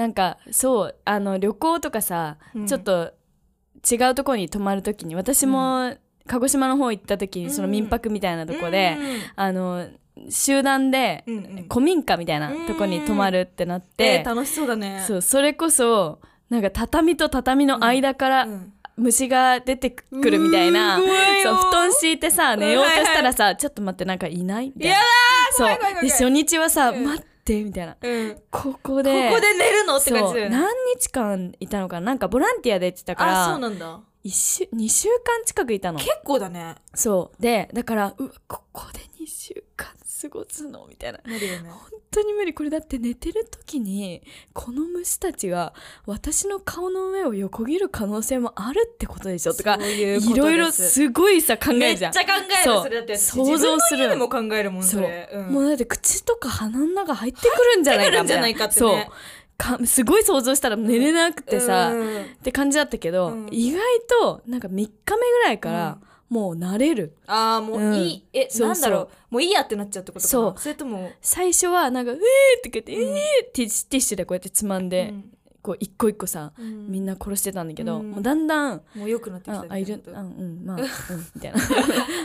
なんかそうあの旅行とかさ、うん。ちょっと違うところに泊まるときに私も鹿児島の方行った時にその民泊みたいなとこで、あの集団でうんうん。古民家みたいなとこに泊まるってなって、えー楽しそうだね。そうそれこそなんか畳と畳の間からうん。虫が出てくるみたいな、そう布団敷いてさ寝ようとしたらさ、はちょっと待ってなんかいないみたいやなだそう。で初日はさ、うん。待ってみたいな。うん。こここで。こで寝るの？って感じだよね。そう。何日間いたのかな？なんかボランティアでって言ってたかあそうらなんだ。一週2週間近くいたの。結構だね。そう。でだからうわここで2週間過ごすの？みたいな。ね。本当に無理。これだって寝てる時にこの虫たちが私の顔の上を横切る可能性もあるってことでしょ？とかいろいろすごいさ考めえるじゃん。っちゃ考える。それだって想像する。も考えるもんそそう。れうん。もうだって口とか鼻の中入ってくるんじゃないかかってね。そう。かすごい想像したら寝れなくてさ、うん。って感じだったけど、うん。意外となんか3日目ぐらいからもう慣れる、ああもういい、うそうなんだろう。もういいやってなっちゃうってことかな。そう。それとも、最初はなんか「えー!」って言って「うん。えー!」ティッシュティッシュでこうやってつまんで、うん。こう一個一個さ、うん。みんな殺してたんだけど、うん。もうだんだんもう良くなってきたああいるあうんまあ うんみたいな。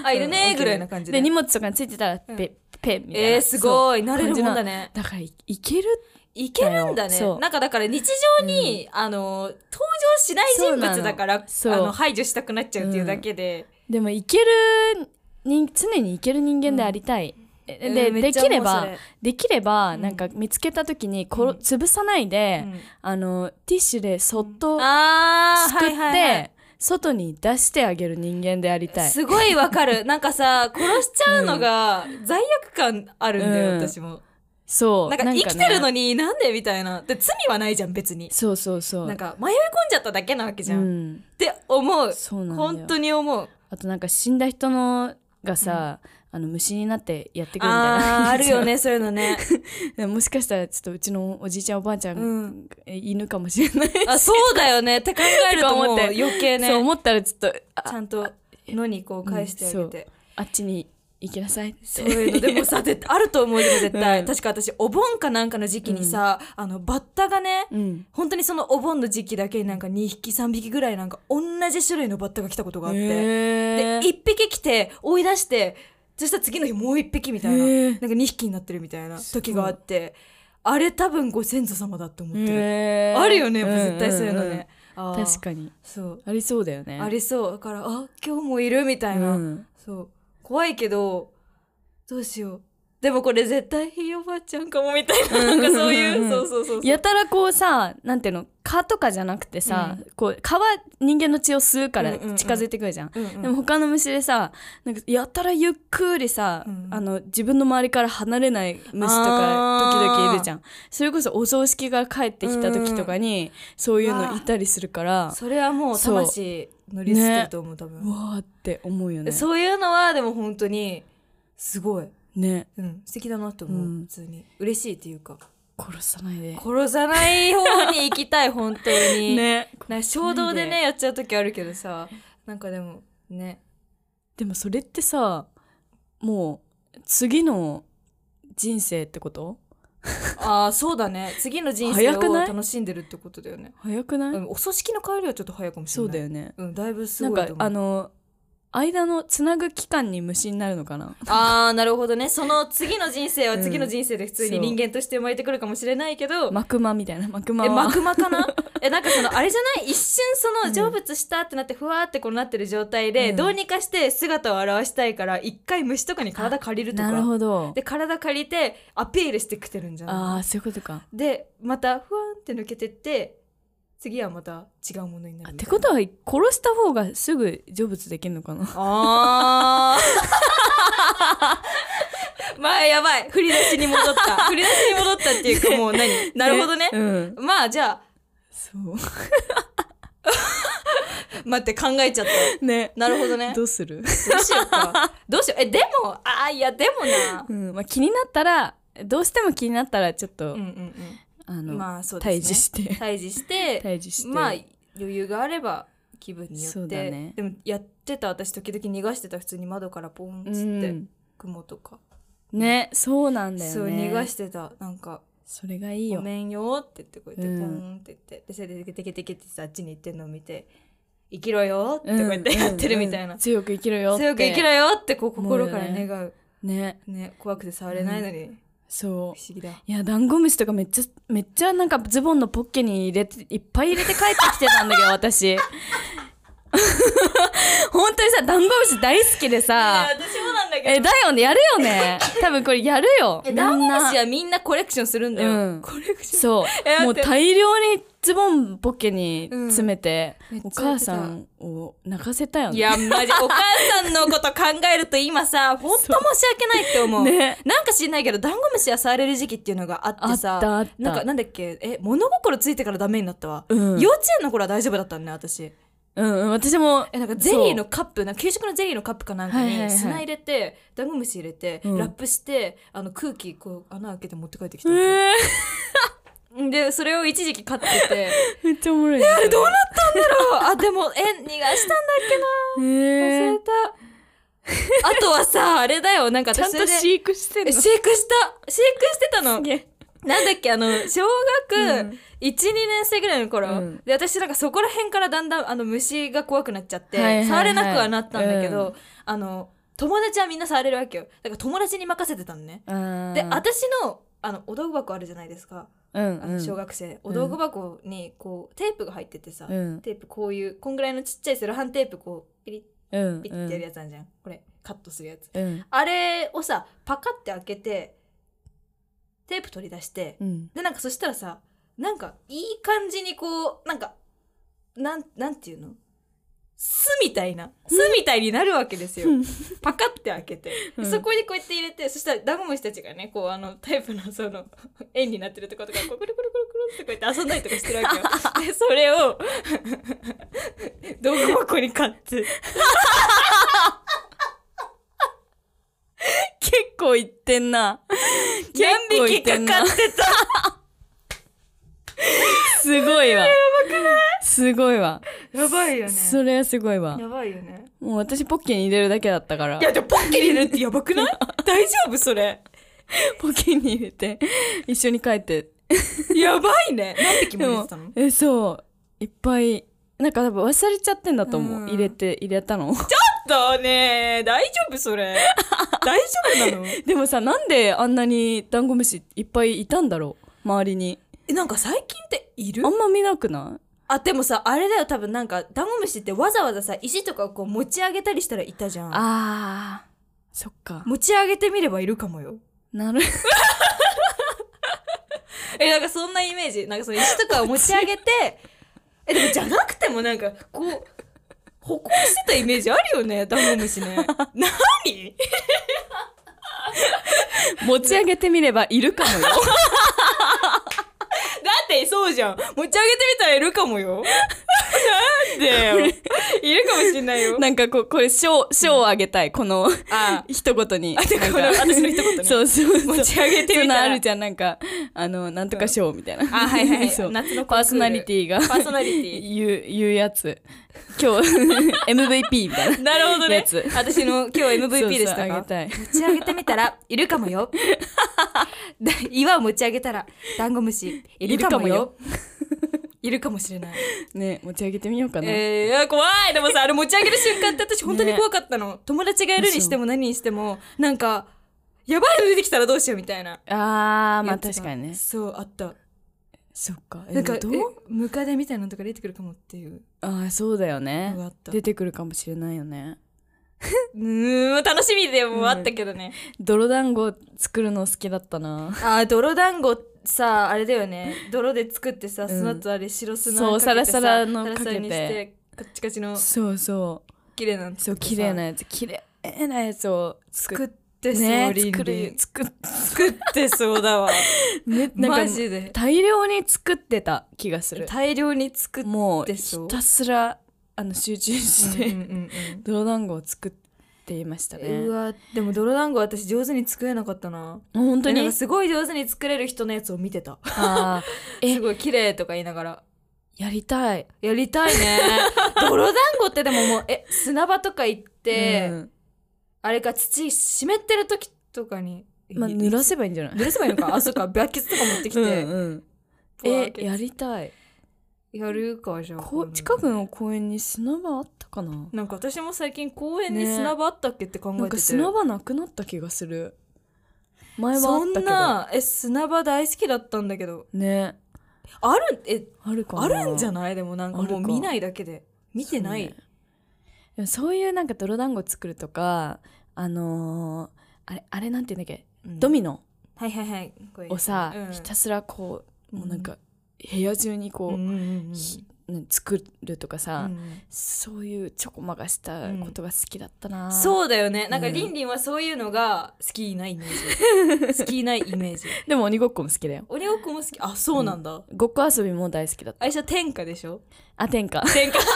あいるねーぐらいな感じで。で。荷物とかについてたらうん。ペペみたいな。えー、すごい。慣れるもんだね。だからいいけるいけるんだね。なんかだから日常に、あの登場しない人物だからあの排除したくなっちゃうっていうだけで、でもいける人常にいける人間でありたい、うん。めっちゃできればできれば、うん。なんか見つけた時にころ、うん。潰さないで、うん。あのティッシュでそっとすくって、はいはいはい。外に出してあげる人間でありたい。すごいわかる。なんかさ殺しちゃうのが罪悪感あるんだよ、うん。私も。そう。なんか生きてるのにになんでみたいな。で罪はないじゃん別に。そうそうそう。なんか迷い込んじゃっただけなわけじゃん、っうん、て思う。そうなん本当に思うあとなんか死んだ人のがさ、あの虫になってやってくるみたいな。あーあるよねそう。いうのね。でももしかしたらちょっとうちのおじいちゃんおばあちゃん、うんえ犬かもしれない。あそうだよね。って考えると思って余計ね。そう思ったらちょっとあちゃんとのにこう返してあげて、あっちに行きなさいって。そういうのでもさ絶対あると思うよ絶対、うん。確か私お盆かなんかの時期にさ、あのバッタがねうん。本当にそのお盆の時期だけになんか2匹3匹ぐらいなんか同じ種類のバッタが来たことがあって、へでー1匹来て追い出してそしたら次の日もう1匹みたいななんか2匹になってるみたいな時があって。あれ多分ご先祖様だって思ってる、へー。あるよね、うん絶対そういうのね、確かに。そう。ありそうだよね。ありそう。だからあ今日もいるみたいな、うん。そう怖いけどどうしよう。でもこれ絶対ひいおばあちゃんかもみたいななんかそういううん。うんうんそうそうそう。やたらこうさなんていうの蚊とかじゃなくてさ、こう蚊は人間の血を吸うからうんうんうん。近づいてくるじゃん、うんうん。でも他の虫でさなんかやたらゆっくりさ、うんあの自分の周りから離れない虫とか時々いるじゃん。それこそお葬式が帰ってきた時とかに、そういうのいたりするから。それはもう。魂乗り捨てると思う、多分。うわーって思うよね。そういうのはでも本当にすごい、ね。うん、素敵だなと思う、うん。普通に。嬉しいっていうか。殺さないで。殺さない方に行きたい本当に、ね。な衝動でね。やっちゃう時あるけどさ。なんかでもね。でもそれってさもう次の人生ってこと？ああそうだね。次の人生を早くない？楽しんでるってことだよね。早くない、うんお葬式の帰りはちょっと早いかもしれない。そうだよね。うんだいぶすなんかごいと思う。あの間のつなぐ期間に虫になるのかな？あーなるほどね。その次の人生は次の人生で普通に人間として生まれてくるかもしれないけど、マクマみたいな？マクマえはマクマかな？えなんかそのあれじゃない？一瞬その成仏したってなってふわーってこうなってる状態で、うん。どうにかして姿を現したいから一回虫とかに体借りるとなるかほど。で体借りてアピールしてきてるんじゃない？ああそういうことか。でまたふわーんって抜けてって次はまた違うものになるってことは殺した方がすぐ成仏できるのかな？あー。まあやばい。振り出しに戻った。振り出しに戻ったっていうかもう何？なるほどね。うん。まあじゃあ。そう。待って考えちゃった。ね。なるほどね。どうする、どうしようか。どうしよう。えでもあーいやでもな。うんまあ、気になったらどうしても気になったらちょっと、うんうんあの、うんまあそうですね。退治して。退治して 退治して。まあ余裕があれば気分によって、だね。でもやってた私時々逃がしてた普通に窓からポンっつうって、ん。雲とか、ねそうなんだよね。そう逃がしてた。なんかそれがいいよごめんよって言ってこうやってうん。ポンって言って、でそれでテケテケテケってさあっちに行ってんのを見て生きろよってこうやってやってるみたいな、うんうん強く生きろよ強く生きろよってこう心から願うねね怖くて触れないのに、そう。不思議だ。いやダンゴムシとかめっちゃめっちゃなんかズボンのポッケに入れていっぱい入れて帰ってきてたんだけど私 本当にさダンゴムシ大好きでさ。私もなんだえだよねやるよね。多分これやるよ。えダンゴムシははみんなコレクションするんだよ、うんコレクション。そう。もう大量にズボンポッケに詰めて、お母さんを泣かせたよね。いやマジお母さんのこと考えると今さ ほんと申し訳ないって思う、ね。なんか知んないけどダンゴムシは触れる時期っていうのがあってさ。あなんかなんだっけ？え物心ついてからダメになったわ、うん。幼稚園の頃は大丈夫だったんね私うんうん私も。えなんかゼリーのカップなんか給食のゼリーのカップかなんかに砂入れて、ダンゴムシ入れて、うん。ラップしてあの空気こう穴開けて持って帰ってきた。えー。でそれを一時期飼ってて。めっちゃおもろい、ね、あれどうなったんだろう。あでもえ逃がしたんだっけな。えー。忘れた。あとはさ、あれだよ、なんかちゃん私それでと飼育してんの。え飼育した。飼育してたの。すげえなんだっけ、あの、小う学ん。1、2年生ぐらいの頃、うん。で、私なんかそこら辺からだんだんあの虫が怖くなっちゃって、触れなくはなったんだけど、うん。あの、友達はみんな触れるわけよ。だから友達に任せてたのね。で、で私の、あの、お道具箱あるじゃないですか。うんあの小学生、お道具箱にこうテープが入っててさ、うん。テープこういうこんぐらいのちっちゃいセロハンテープこうピリッうんピッてやるやつあるじゃん、これカットするやつ。うん。あれをさパカって開けてテープ取り出してうん。でなんかそしたらさなんかいい感じにこうなんかなんなんていうの？巣みたいな巣みたいになるわけですよ。パカって開けて、うん。そこにこうやって入れてそしたらダンゴムシたちがねこうあのタイプの その円になってるところとかこうくるくるくるくるってこうやって遊んだりとかしてるわけよ。でそれを 道具箱に買って。結構いってんな何匹かかってた。すごいわ。すごいわ。やばいよね。それはすごいわ。やばいよね。もう私ポッケに入れるだけだったから。いやでもポッケに入れるってやばくない？大丈夫それ。ポッケに入れて一緒に帰って。やばいね。何匹も入れてたの？えそう。いっぱいなんか多分忘れちゃってんだと思う、うん。入れて入れたの だね。大丈夫それ。大丈夫なの？でもさなんであんなにダンゴムシいっぱいいたんだろう？周りに。えなんか最近っている？あんま見なくなあでもさあれだよ。多分なんかダンゴムシってわざわざさ石とかをこう持ち上げたりしたらいたじゃん。いあー。そっか。持ち上げてみればいるかもよ。なる。えなんかそんなイメージ。なんかその石とかを持ち上げて えでもじゃなくてもなんかこう歩行してたイメージあるよねダンゴムシね。何？持ち上げてみればいるかもよ。だってそうじゃん。持ち上げてみたらいるかもよ。なんでよいるかもしんないよ。なんかここれ賞賞をあげたいこのあ。一言に。あてかこの私の一言ねそうそう持ち上げてみたら。そのあるじゃんなんか。あのなんとか賞みたいな、あはいはい そう。夏のパーソナリティが。パーソナリティ。言う言うやつ。今日 MVP みたいな。なるほどね。やつ。私の今日 MVP でしたかそうそうあげたい。持ち上げてみたらいるかもよ。だ岩を持ち上げたらダンゴムシいるかもよいるかもしれない。ね持ち上げてみようかな、えー、怖い。でもさあれ持ち上げる瞬間って私本当に怖かったの、友達がいるにしても何にしてもなんかやばいの出てきたらどうしようみたいな。あーまあ確かにね。そうあった。そっか。えなんかどう？えムカデみたいなのとか出てくるかもっていう。あーそうだよね。出てくるかもしれないよねうーん楽しみでもあったけどね、泥団子作るの好きだったな。あー泥団子さあれだよね。泥で作ってさ、ん。その後あれ白砂そうかけてさサラサラのサラサラにかけて。してカッチカチのそうそう。綺麗なのそう綺麗なやつ。綺麗なやつを作作ってそう、ねリンリン作る作っ作ってそうだわ。ねなんかマジで。大量に作ってた気がする。大量に作ってもうひたすらあの集中して、うんうんうん泥団子を作っていましたうんね。うわでも泥団子私上手に作れなかったな。本当に？えなんかすごい上手に作れる人のやつを見てた。あー。えすごい綺麗とか言いながら。やりたい。やりたいね。泥団子ってでももうえ砂場とか行って、うん。あれか土湿ってる時とかに。まあ濡らせばいいんじゃない？濡らせばいいのか。あそっか。バケツとか持ってきて、うんうん。えやりたいやるかじゃあ。こ近くの公園に砂場あったかな？なんか私も最近公園にね。砂場あったっけって考えてて、なんか砂場なくなった気がする。前はあそんったけど。なえ砂場大好きだったんだけど。ね。あるえあるかな？あるんじゃない？でもなんかもう見ないだけで。見てない、そうね。そういうなんか泥団子作るとかあのーあれあれなんて言うんだっけ、うん。ドミノはいはいはい。をさ、うん。ひたすらこうもうなんうか部屋中にこう、うんうんうん作るとかさ、うんそういうちょこまかしたことが好きだったな、そうだよね。なんかうん。りんりんはそういうのが好きなイメージ。好きなイメージ。でも鬼ごっこも好きだよ。鬼ごっこも好き。あそうなんだ、ごっこ遊びも大好きだった。あれじゃ天下でしょ？あ天下。天下。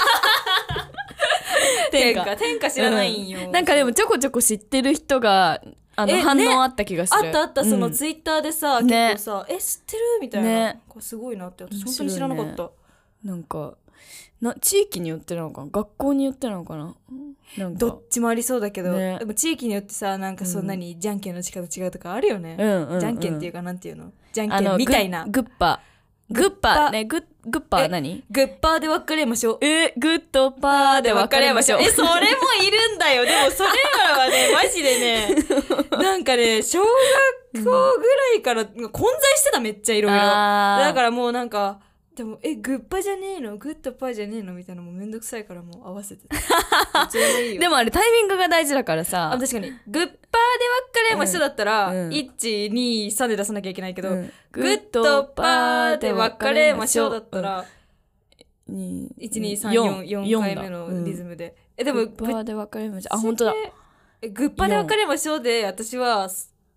天下。天下。天下知らないんよ、うん。なんかでもちょこちょこ知ってる人があのえ反ね応あった気がする。あったあった、そのうん。ツイッターでさ、ね。結構さ「え知ってる?」みたいな、ね。これすごいなって私本当に知らなかった、なんかな地域によってなのかな？学校によってなのかな？なんか。どっちもありそうだけど、ね。でも地域によってさなんかそん。なにじゃんけんの力違うとかあるよね、うんうんうん。じゃんけんっていうかなんていうの？じゃんけんみたいな。グッグッパグッパねグッグッパえ何？グッパーで別れましょう。えグッドパーで別れましょう。えそれもいるんだよ。でもそれらはね マジでねなんかね小学校ぐらいから混在してためっちゃいろいろ。だからもうなんかでもえグッパじゃねえの？グッドパーじゃねえの？みたいなのもうめんどくさいからもう合わせて でもあれタイミングが大事だからさ。あ確かに。グッパーで別れましょうだったら、うん。うん。123で出さなきゃいけないけど、うん。グッドパーで別れましょうだったら、に1234回目のリズムで、えでもグッパーで別れましょうあ本当だ。えグッパーで別れましょうで私は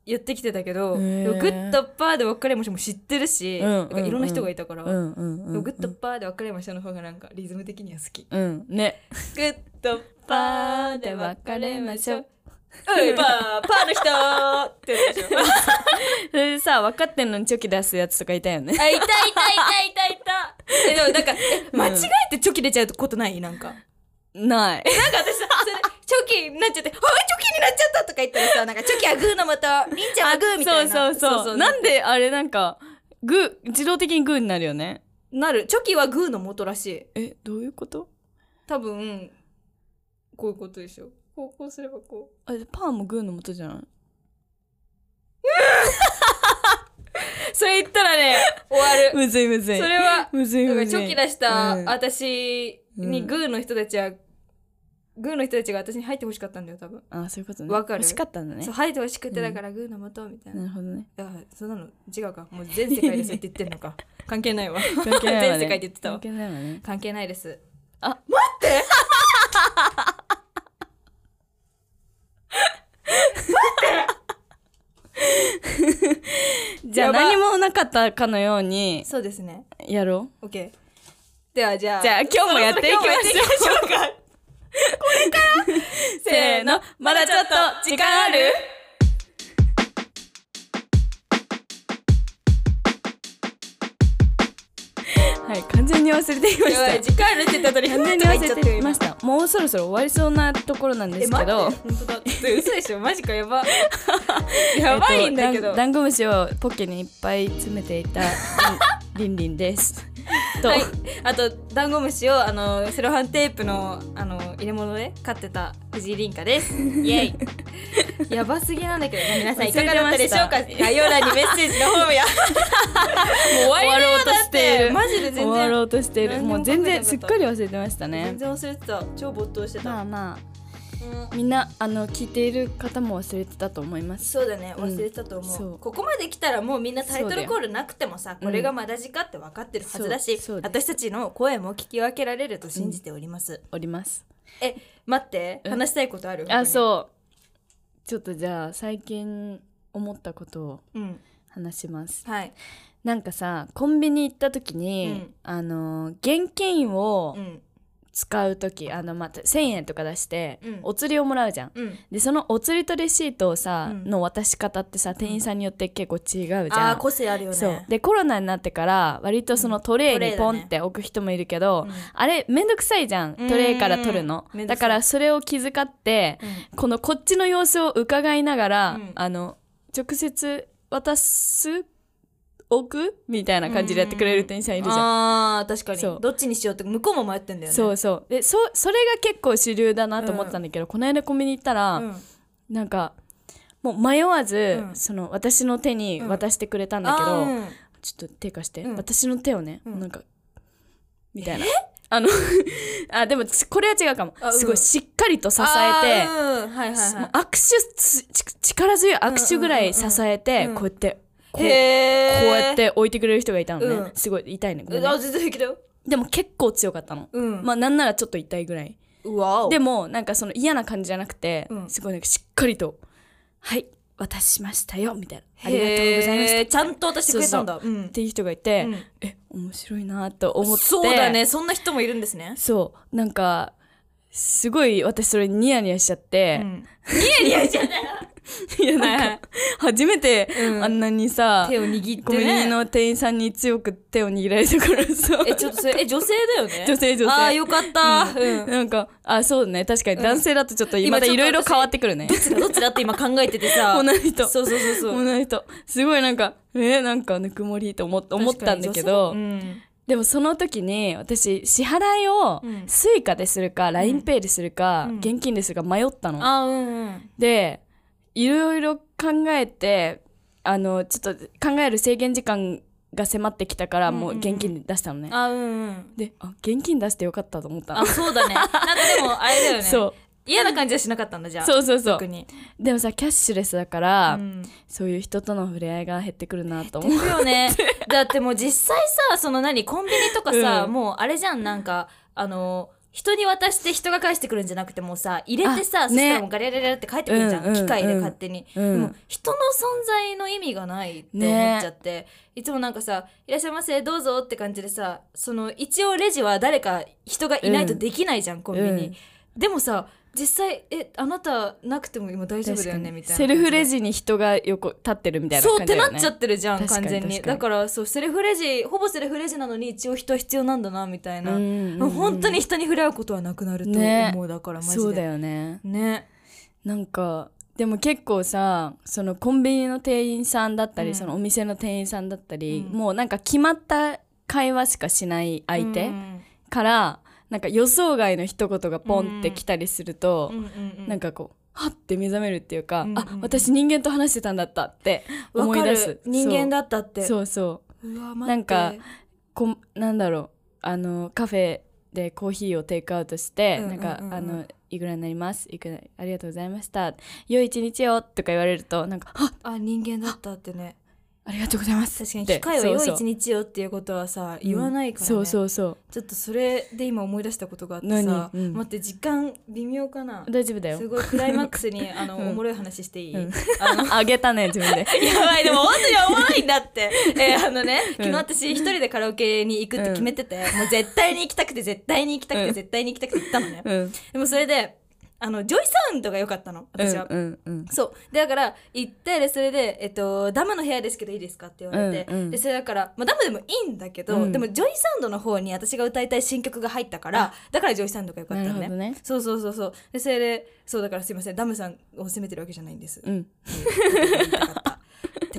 言ってきてたけど、へーグッとパーで別れましょうも知ってるし、うんなんかいろんな人がいたから、うんうんうんでもグッとパーで別れましょうの方がなんかリズム的には好き。うんねグッとパーで別れましょう。おいパーパーの人ってやつでしょ。それでさ分かってんのにチョキ出すやつとかいたよねあ、いたいたいたいたいた。え、でもなんか、え、間違えてチョキ出ちゃうことない？なんか。ないなんか私さ、ョキになっちゃって、あ、チョキになっちゃったとか言ったらさ、なんかチョキはグーの元、りんちゃんはグーみたいな。そうそうそうなんであれなんかグー自動的にグーになるよねなる。チョキはグーの元らしい。えどういうこと？多分、こういうことでしょ。こう、こうすればこう。あパーもグーの元じゃない？それ言ったらね、終わる。むずいむずいそれは、むずいむずいチョキ出したうん私にうんグーの人たちは、グーの人たちが私に入ってほしかったんだよ、多分。あそういうことねわかる？欲しかったんだねそう、入ってほしくて、だからグーの元みたいな。なるほどねだからそんなの違うか。もう全世界でそうやって言ってんのか。関係ないわ。関係ないわね全世界で言ってたわ関。係ないわね関係ないです。あ待ってじゃあ何もなかったかのようにそうですね。やろ OK。ではじゃあ。じゃあ今日もやっていきましょうか。これからせーの、まだちょっと。時間ある？はい完全に忘れていましやばい、た時間あるって言った後に完全に忘れていました。もうそろそろ終わりそうなところなんですけど。本当だ。嘘でしょ？マジかやば。やばいんだけど。えっとダンダンゴムシをポッケにいっぱい詰めていたリンリンですと、はい、あとダンゴムシをあのセロハンテープのあの入れ物で飼ってた藤井凛香です。イエイ。やばすぎなんだけど、皆さんいかがだった？でしょうか。概要欄にメッセージの方や。もう終わろうとしているマジで全然。終わろうとしているももう全然すっかり忘れてました全ね然忘れてた。超没頭してた。まあまあうんみんなあの聞いている方も忘れてたと思います。そうだね。うん。忘れてたと思う,、そう。ここまで来たらもうみんなタイトルコールなくてもさうんこれがまだじかって分かってるはずだし、そうそう私たちの声も聞き分けられると信じております、おります。え待って。うん話したいことある？あそう。ちょっとじゃあ最近思ったことをううん。話します。はい。なんかさコンビニ行った時に、うん。あの現金をうん使う時あのまた1,000円とか出して、うん。お釣りをもらうじゃん。うん。でそのお釣りとレシートをさ、うん。の渡し方ってさ店員さんによって結構違うじゃん、あー個性あるよね。そう。でコロナになってから割とそのトレイにポンって置く人もいるけど、うん。あれめんどくさいじゃんうん。トレイから取るの。めんどくさい。だからそれを気遣って、うこのこっちの様子を伺いながら、うん。あの直接渡す置くみたいな感じでやってくれる店員さんいるじゃん。あー確かそう。にどっちにしようって向こうも迷ってんだよね。そうそう。でそそれが結構主流だなと思ったんだけど、この間コンビニ行ったら、うん。なんかもう迷わず、うん。その私の手に渡してくれたんだけど、うん。ちょっと手貸して、うん。私の手をね、うん。なんかみたいな。あの あでもこれは違うかも。あうん。すごいしっかりと支えて、握手力強い握手ぐらい支えて、うんうんうんうん。こうやってこいうこうやって置いてくれる人がいたのね、うん。すごい痛いね。ごめん。ねあ全然平気だよ。でも結構強かったの、うん。まあなんならちょっと痛いぐらい。うわお。でもなんかその嫌な感じじゃなくて、うん。すごいなんかしっかりと「はい渡しましたよ」みたいな「ありがとうございました」へーちゃんと渡してくれたんだ。うん。っていう人がいて、うん。え面白いなと思って。そうだね。そんな人もいるんですね。そう。なんかすごい私それニヤニヤしちゃって、うん。ニヤニヤしちゃったよ いやなんか、初めてうん。あんなにさ、手を握ってコンビニねの店員さんに強く手を握られたからさえちょっとそれえ女性だよね？女性女性。あーよかったうん。なんかあそうね。確かに男性だとちょっとまた今ちょっといろいろ変わってくるね。どっちだ？どっちだって今考えててさ。同じ人。そうそうそうそう。同じ人。すごいなんかえー、なんかぬくもりと思思ったんだけど、確かに女性うん。でもその時に私支払いをうん。 Suica でするか、LINEPay でするか、うん。現金でするか迷ったの。あうんうん。でいろいろ考えてあのちょっと考える制限時間が迫ってきたから、もう現金で出したのね。あうんうん。であ現金出してよかったと思った。の。あそうだね。なんかでもあれだよね。そう。嫌な感じはしなかったんだじゃあ。そうそうそう。特に。でもさキャッシュレスだから、うん。そういう人との触れ合いが減ってくるなと思う。よね。だってもう実際さその何コンビニとかさ、うん。もうあれじゃん。なんかあの人に渡して人が返してくるんじゃなくてもうさ入れてさ、あそしたらねもうガリャガリャって返ってくるじゃん、機械で勝手に、うん。でも人の存在の意味がないって思っちゃって、いつもなんかさ「いらっしゃいませどうぞ」って感じでさその一応レジは誰か人がいないとできないじゃん、コンビニ、うん。でもさ実際「えあなたなくても今大丈夫だよね」みたいなセルフレジジに人が横立ってるみたいなそうって感じだよね。なっちゃってるじゃん完全に。だからそうセルフレジほぼセルフレジなのに一応人は必要なんだなみたいな、うんうんうん。本当に人に触れ合うことはなくなるとね。思う、だからマジで。そうだよね。ね。なんかでも結構さそのコンビニの店員さんだったり、うん。そのお店の店員さんだったり、うん。もうなんか決まった会話しかしない相手うん。から、なんか予想外の一言がポンってきたりすると、うんなんかこうはって目覚めるっていうか、うんあ私人間と話してたんだったって思い出す。る。人間だったって。そう。そうなんかこんなんだろう。あのカフェでコーヒーをテイクアウトして、うんうんうんうん。なんかあのいくらになります？いくらありがとうございました。良い一日をとか言われるとなんかああ人間だったってねありがとうございます。確かに機械は良い一日よっていうことはさ言わないからね、そうそうそう。ちょっとそれで今思い出したことがあってさ何、うん。待って時間微妙かな？大丈夫だよ。すごいクライマックスに あの、うん。おもろい話していい、うん。あの あげたね自分で。やばいでも本当におもろいんだって。えーあのねうん。昨日私一人でカラオケに行くって決めてて、もう絶対に行きたくて絶対に行きたくて、うん。絶対に行きたくて行ったのね、うん。でもそれであの JOYSOUND が良かったの私は、うんうんうん。そう。でだから行ってでそれで、えっと「DAM の部屋ですけどいいですか?」って言われて、うんうん。でそれだから、まあ、ダムでもいいんだけど、うん。でも JOYSOUND の方に私が歌いたい新曲が入ったからだから JOYSOUND が良かったのね。ね。そうそうそうそう。でそれでそうだからすいません。ダムさんを責めてるわけじゃないんです、うん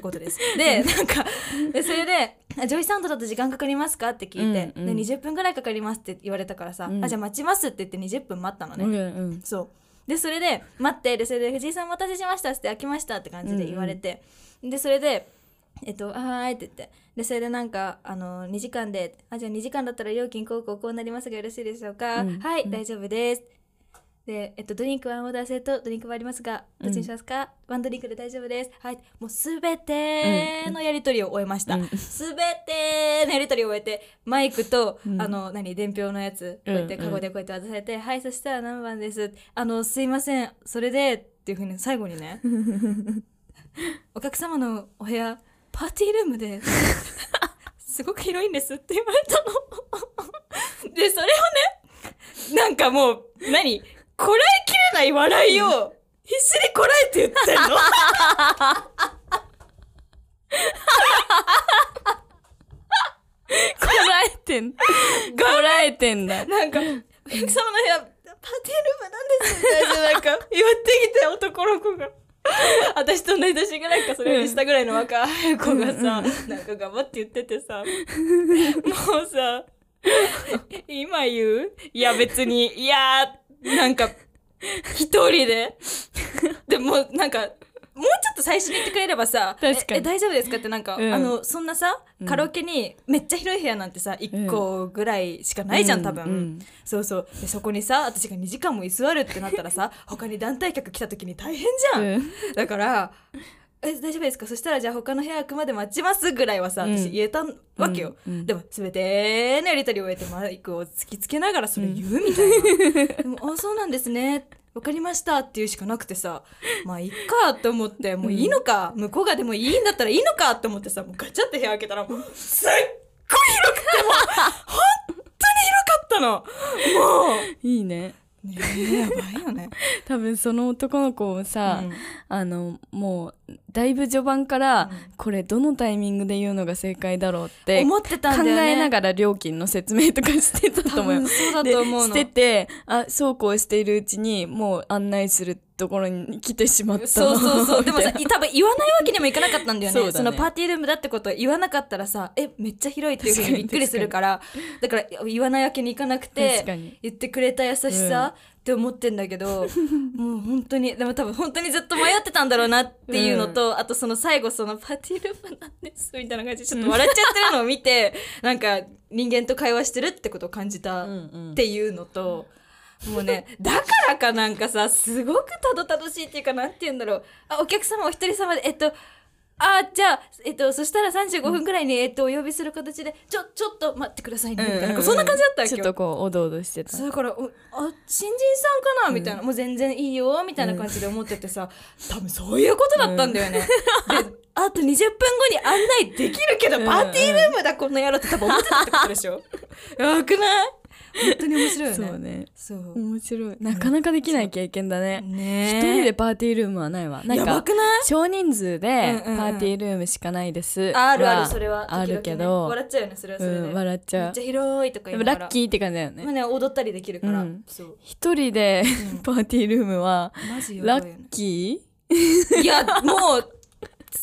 ことです。で、なんか、でそれで、あ JOYSOUND だと時間かかりますかって聞いて、うんうんで、20分ぐらいかかりますって言われたからさ、うんあ、じゃあ待ちますって言って20分待ったのね。うんうんそう。で、それで、待って、で、それで、藤井さんお待たせしましたって、空きましたって感じで言われて、で、それで、えっと、はーいって言って。で、それでなんか、あの、2時間で、あ、じゃあ2時間だったら料金こうこうこうなりますがよろしいでしょうか、うんはい、うん大丈夫です。で、えっと、ドリンクワンオーダー制とドリンクはありますが、どっちにしますか、ワンドリンクで大丈夫です。はい。もうすべてのやりとりを終えましたうん。すべてのやりとりを終えて、マイクと、うんあの、何、伝票のやつ、こうやって、うんカゴでこうやって渡されて、はい、そしたら何番です？あの、すいません、それで、っていうふうに最後にね、お客様のお部屋、パーティールームで、すごく広いんですって言われたの。で、それをね、なんかもう、何？こらえきれない笑いを、必死にこらえて言ってんの？こらえてん。こらえてんだ。なんか、お客様の部屋、パーティールームなんですみたいな、なんか、言ってきて男の子が。私と同い年ぐらいかそれより下ぐらいの若い子がさ、なんか頑張って言っててさ。もうさ今言う？いや別にいやなんか一人で。でもなんかもうちょっと最初に言ってくれればさ確かに。ええ大丈夫ですかってなんか、うん。あのそんなさうん。カラオケにめっちゃ広い部屋なんてさ1個ぐらいしかないじゃん、多分、うん。うんそうそう。でそこにさ私が2時間も居座るってなったらさ他に団体客来た時に大変じゃん、うん。だから「え大丈夫ですか？そしたらじゃあ他の部屋開くまで待ちます」ぐらいはさうん。私言えたわけよ、うん。うん。でも全てのやり取りを終えてマイクを突きつけながらそれ言うみたいな、でも「あそうなんですね」わかりましたっていうしかなくてさまあいっかって思ってもういいのか、向こうがでもいいんだったらいいのかって思ってさもうガチャって部屋開けたらもうすっごい広くてもう本当に広かったの。もいいね。うねえやばいよね。多分その男の子もさ、うん。あのもうだいぶ序盤から、うん。これどのタイミングで言うのが正解だろうって思ってたん考だよね。えながら料金の説明とかしてたと思う。そうだでと思うの。しててあそうこうしているうちにもう案内するところに来てしまった。そうそうそう。でもさ、多分言わないわけにもいかなかったんだよね。そね。のパーティールームだってことを言わなかったらさ、え、めっちゃ広いっていうふうにびっくりするから、だから言わないわけにいかなくて言ってくれた優しさ、って思ってんだけど、もう本当に、でも多分本当にずっと迷ってたんだろうなっていうのと、あとその最後そのパーティールームなんですみたいな感じでちょっと笑っちゃってるのを見て、なんか人間と会話してるってことを感じたうんうん。っていうのと、もうね、だからかなんかさ、すごくたどたどしいっていうか、なんて言うんだろう。あ、お客様お一人様で、えっと、あ、じゃあ、えっと、そしたら35分くらいに、えっと、お呼びする形で、ちょ、ちょっと待ってくださいね、みたいな。なんかそんな感じだったわけよ。ちょっとこうおどおどしてた。そうだから、おあ、新人さんかな？みたいな、もう全然いいよ、みたいな感じで思っててさ、多分そういうことだったんだよね。で、あと20分後に案内できるけど、うん。パーティールームだ、この野郎って多分思ってたってことでしょ？やばくない？本当に面白いよね。そうね。そう。面白い。なかなかできない経験だね。ね。一人でパーティールームはないわ。なんか少人数でパーティールームしかないです。あるあるそれは。あるけど。笑っちゃうよねそれはそれで、うん笑っちゃう。めっちゃ広いとかで言いラッキーって感じだよね。まあね踊ったりできるから、うん。そう。一人で パーティールームはラッキいやもう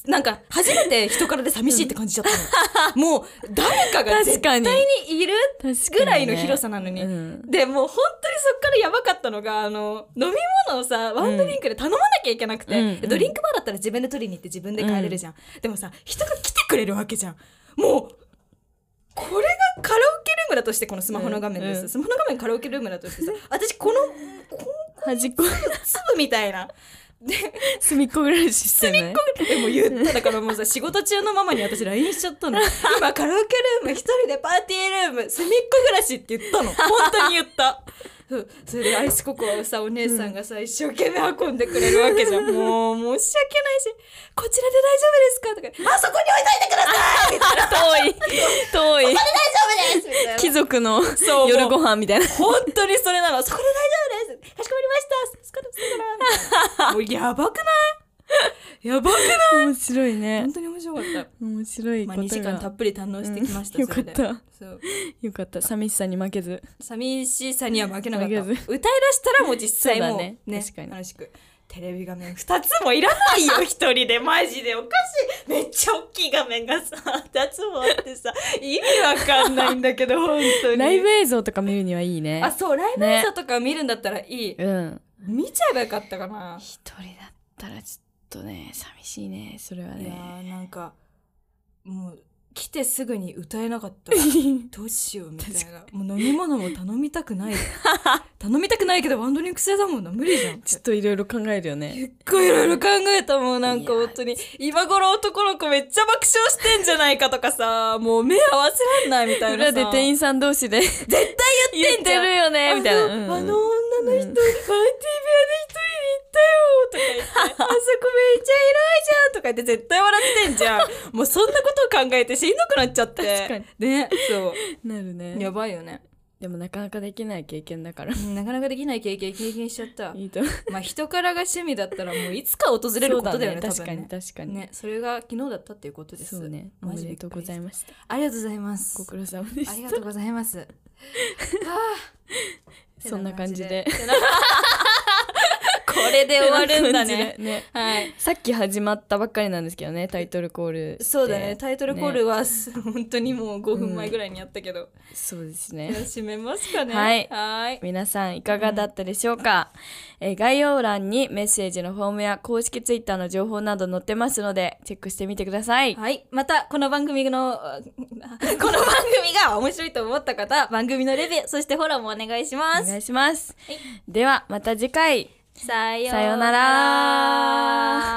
なんか初めて人からで寂しいって感じちゃったの、もう誰かが絶対ににいるぐらいの広さなのに、うん。でもう本当にそっからやばかったのがあの飲み物をさワンドリンクで頼まなきゃいけなくて、うん。ドリンクバーだったら自分で取りに行って自分で帰れるじゃん、でもさ人が来てくれるわけじゃん。もうこれがカラオケルームだとしてこのスマホの画面です、うん。スマホの画面カラオケルームだとしてさ私このこ端っこの粒みたいな。で 隅っこ暮らししてねでも言った。だからもうさ仕事中のママに私 LINE しちゃったの。今カラオケルーム一人でパーティールーム隅っこ暮らしって言ったの。本当に言ったそ うそれでアイスココアをさお姉さんがさ、一生懸命運んでくれるわけじゃん。もう申し訳ないし「こちらで大丈夫ですか?」とか「あそこに置いといてください!」みたいな。遠 い遠い「大丈夫です!」みたいな。貴族の夜ご飯みたいな。本当にそれなのそこで大丈夫ですかしこまりましたすかすからもうやばくない？やばくない？面白いね。本当に面白かった。面白いまあ、ことが、2時間たっぷり堪能してきました、うんよかった。よかった。寂しさに負けず。寂しさには負けなかった。歌い出したらもう実際もうね。ね確かに。楽しく。テレビ画面2つもいらないよ 一人で。マジでおかしい。めっちゃ大きい画面がさ2つもあってさ。意味わかんないんだけど 本当に。ライブ映像とか見るにはいいね。あそうライブ映像とか見るんだったらいい、うん。見ちゃえばよかったかな。一人だったらちょっとね寂しいねそれはいやなんかもう来てすぐに歌えなかった どうしようみたいな。もう飲み物も頼みたくない。頼みたくないけどワンドリンク制だもんな無理じゃん。ちょっといろいろ考えるよね。結構いろいろ考えたもんなんか本当に。今頃男の子めっちゃ爆笑してんじゃないかとかさもう目合わせらんないみたいなさ。裏で店員さん同士で絶対言ってんじゃん。言ってるよねみたいな。あの,、うんあの女の人、うんティー部屋で一人とか言ってあそこめっちゃ広いじゃんとか言って絶対笑ってんじゃん。もうそんなことを考えてしんどくなっちゃって。確かに。ねそなるね。うやばいよね。でもなかなかできない経験だから。うんなかなかできない経験経験しちゃった。いいとまあ人からが趣味だったらもういつか訪れることだよねそう確かに確かに、ねそれが昨日だったっていうことです。そうね。おめでとうございまました。ありがとうございます。ご苦労様でした。ありがとうございます。はあ。そんな感じでてな感じでれで終わるんだねね。はい。さっき始まったばっかりなんですけどねタイトルコールそうだねタイトルコールは、本当にもう5分前ぐらいにやったけど、そうですね。あ締めますかね。はい。はい。皆さんいかがだったでしょうか、えー概要欄にメッセージのフォームや公式ツイッターの情報など載ってますのでチェックしてみてください。はい。また、この番組の、あ この番組が面白いと思った方、番組のレビュー、そしてフォローもお願いします。お願いします、はい。ではまた次回さようなら。